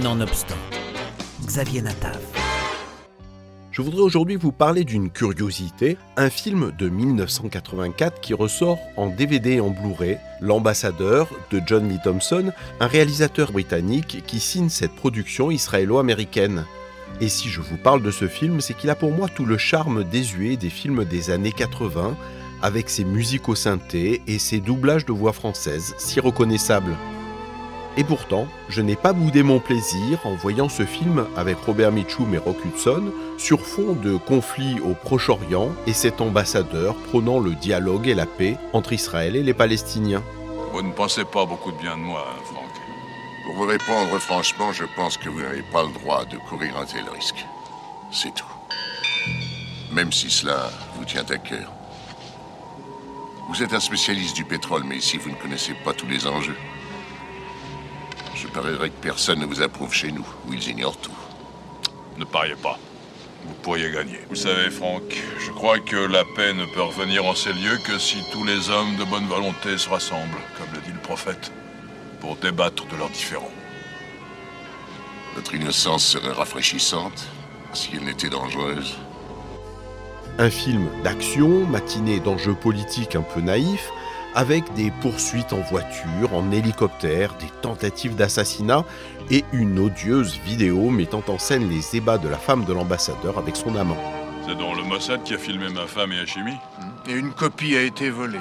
Nonobstant, Xavier Natav. Je voudrais aujourd'hui vous parler d'une curiosité, un film de 1984 qui ressort en DVD et en Blu-ray, L'ambassadeur de John Lee Thompson, un réalisateur britannique qui signe cette production israélo-américaine. Et si je vous parle de ce film, c'est qu'il a pour moi tout le charme désuet des films des années 80, avec ses musiques au et ses doublages de voix françaises si reconnaissables. Et pourtant, je n'ai pas boudé mon plaisir en voyant ce film avec Robert Mitchum et Rock Hudson sur fond de conflits au Proche-Orient et cet ambassadeur prônant le dialogue et la paix entre Israël et les Palestiniens. Vous ne pensez pas beaucoup de bien de moi, hein, Franck. Pour vous répondre franchement, je pense que vous n'avez pas le droit de courir un tel risque. C'est tout. Même si cela vous tient à cœur. Vous êtes un spécialiste du pétrole, mais ici vous ne connaissez pas tous les enjeux. Je parierais que personne ne vous approuve chez nous, où ils ignorent tout. Ne pariez pas. Vous pourriez gagner. Vous savez, Franck, je crois que la paix ne peut revenir en ces lieux que si tous les hommes de bonne volonté se rassemblent, comme le dit le prophète, pour débattre de leurs différends. Notre innocence serait rafraîchissante si elle n'était dangereuse. Un film d'action, matiné d'enjeux politiques un peu naïfs, avec des poursuites en voiture, en hélicoptère, des tentatives d'assassinat et une odieuse vidéo mettant en scène les ébats de la femme de l'ambassadeur avec son amant. C'est donc le Mossad qui a filmé ma femme et Hachimi? Et une copie a été volée.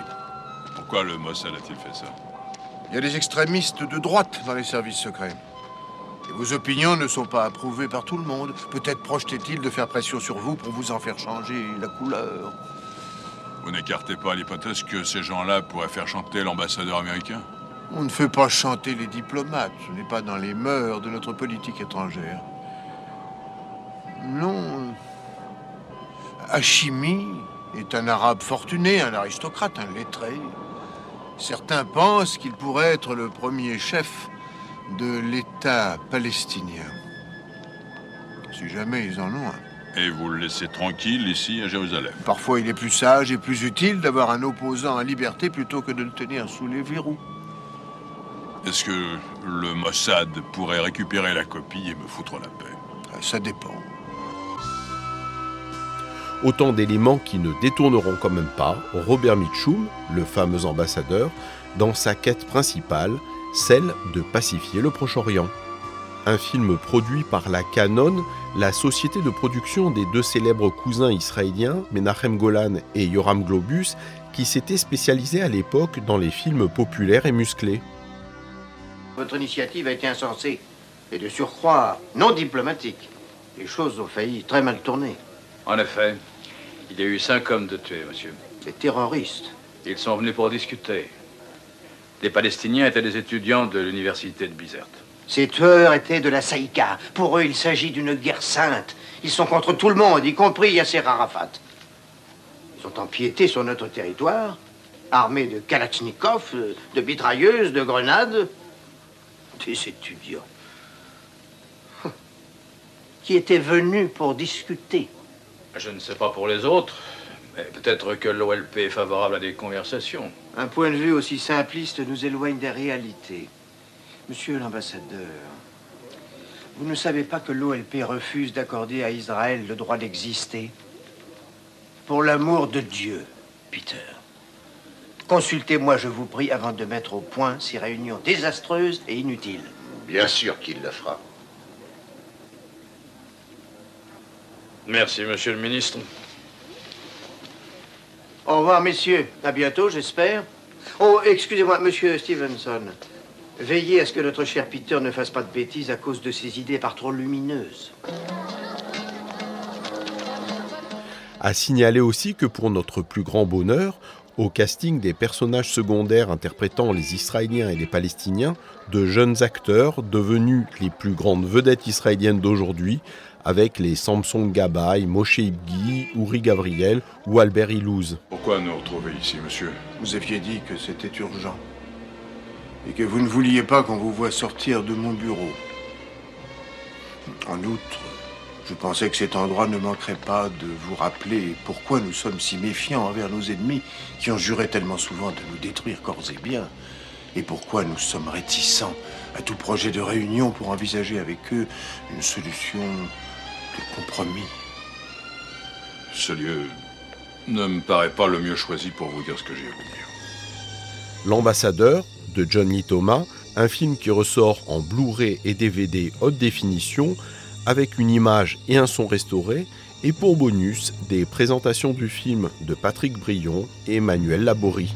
Pourquoi le Mossad a-t-il fait ça? Il y a des extrémistes de droite dans les services secrets. Et vos opinions ne sont pas approuvées par tout le monde. Peut-être projetait-il de faire pression sur vous pour vous en faire changer la couleur. Vous n'écartez pas l'hypothèse que ces gens-là pourraient faire chanter l'ambassadeur américain On ne fait pas chanter les diplomates. Ce n'est pas dans les mœurs de notre politique étrangère. Non. Hachimi est un arabe fortuné, un aristocrate, un lettré. Certains pensent qu'il pourrait être le premier chef de l'État palestinien. Si jamais ils en ont un. Et vous le laissez tranquille ici à Jérusalem Parfois, il est plus sage et plus utile d'avoir un opposant en liberté plutôt que de le tenir sous les verrous. Est-ce que le Mossad pourrait récupérer la copie et me foutre la paix? Ça dépend. Autant d'éléments qui ne détourneront quand même pas Robert Mitchum, le fameux ambassadeur, dans sa quête principale, celle de pacifier le Proche-Orient. Un film produit par la Canon, la société de production des deux célèbres cousins israéliens, Menachem Golan et Yoram Globus, qui s'étaient spécialisés à l'époque dans les films populaires et musclés. Votre initiative a été insensée et de surcroît non diplomatique. Les choses ont failli très mal tourner. En effet, il y a eu cinq hommes de tués, monsieur. Des terroristes. Ils sont venus pour discuter. Les Palestiniens étaient des étudiants de l'université de Bizerte. Ces tueurs étaient de la Saïka. Pour eux, il s'agit d'une guerre sainte. Ils sont contre tout le monde, y compris Yasser Arafat. Ils ont empiété sur notre territoire, armés de kalachnikovs, de mitrailleuses, de grenades. Des étudiants. Qui étaient venus pour discuter. Je ne sais pas pour les autres, mais peut-être que l'OLP est favorable à des conversations. Un point de vue aussi simpliste nous éloigne des réalités. Monsieur l'ambassadeur, vous ne savez pas que l'OLP refuse d'accorder à Israël le droit d'exister? Pour l'amour de Dieu, Peter. Consultez-moi, je vous prie, avant de mettre au point ces réunions désastreuses et inutiles. Bien sûr qu'il le fera. Merci, monsieur le ministre. Au revoir, messieurs. À bientôt, j'espère. Oh, excusez-moi, monsieur Stevenson. Veillez à ce que notre cher Peter ne fasse pas de bêtises à cause de ses idées par trop lumineuses. À signaler aussi que pour notre plus grand bonheur, au casting des personnages secondaires interprétant les Israéliens et les Palestiniens, de jeunes acteurs devenus les plus grandes vedettes israéliennes d'aujourd'hui, avec les Samson Gabay, Moshe Ibgi, Uri Gabriel ou Albert Ilouz. Pourquoi nous retrouver ici, monsieur? Vous aviez dit que c'était urgent. Et que vous ne vouliez pas qu'on vous voie sortir de mon bureau. En outre, je pensais que cet endroit ne manquerait pas de vous rappeler pourquoi nous sommes si méfiants envers nos ennemis qui ont juré tellement souvent de nous détruire corps et biens. et pourquoi nous sommes réticents à tout projet de réunion pour envisager avec eux une solution de compromis. Ce lieu ne me paraît pas le mieux choisi pour vous dire ce que j'ai à vous dire. L'ambassadeur de John Lee Thomas, un film qui ressort en Blu-ray et DVD haute définition avec une image et un son restaurés et pour bonus des présentations du film de Patrick Brion et Emmanuel Laborie.